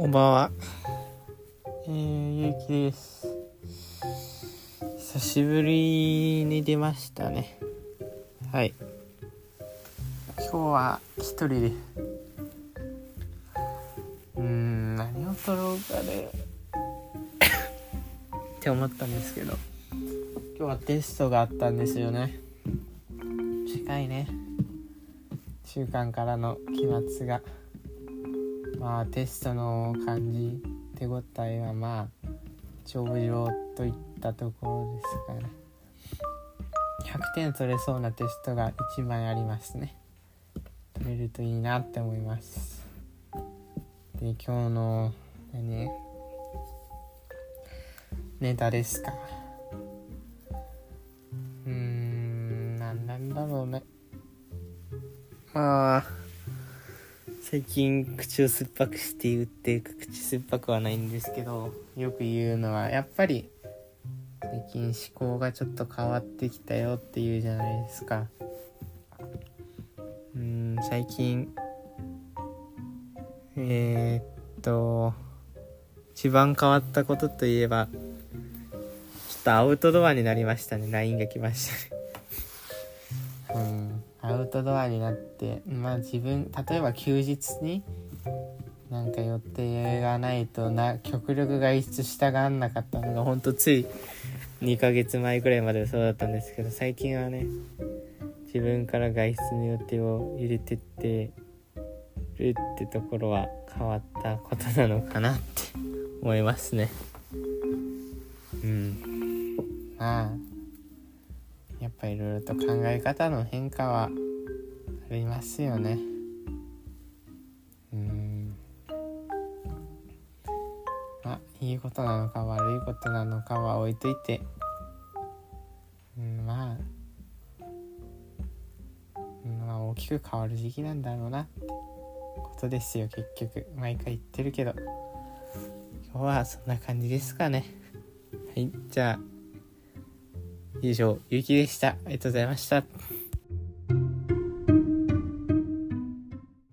こんばんは。えー、ゆうきです。久しぶりに出ましたね。はい。今日は一人で。うーん、何を撮ろうかね。って思ったんですけど。今日はテストがあったんですよね。近いね。中間からの期末が。まあテストの感じ手応えはまあ上々といったところですから。100点取れそうなテストが1枚ありますね。取れるといいなって思います。で今日の何？ネタですか。うーん何なんだろうね。まあ最近口を酸っぱくして言って口酸っぱくはないんですけどよく言うのはやっぱり最近思考がちょっと変わってきたよっていうじゃないですか。うん最近えー、っと一番変わったことといえばちょっとアウトドアになりましたね。LINE が来ましたね。うん。アウトドアになってまあ自分例えば休日になんか予定がないとな極力外出したがんなかったのがほんとつい2ヶ月前ぐらいまではそうだったんですけど最近はね自分から外出の予定を入れてってるってところは変わったことなのかなって思いますね。うん。まあぱいろいろと考え方の変化はありますよね。うん。まあいいことなのか悪いことなのかは置いといて。うんまあ。うんまあ大きく変わる時期なんだろうなってことですよ結局。毎回言ってるけど。今日はそんな感じですかね。はいじゃあ。以上、ゆうきでした。ありがとうございました。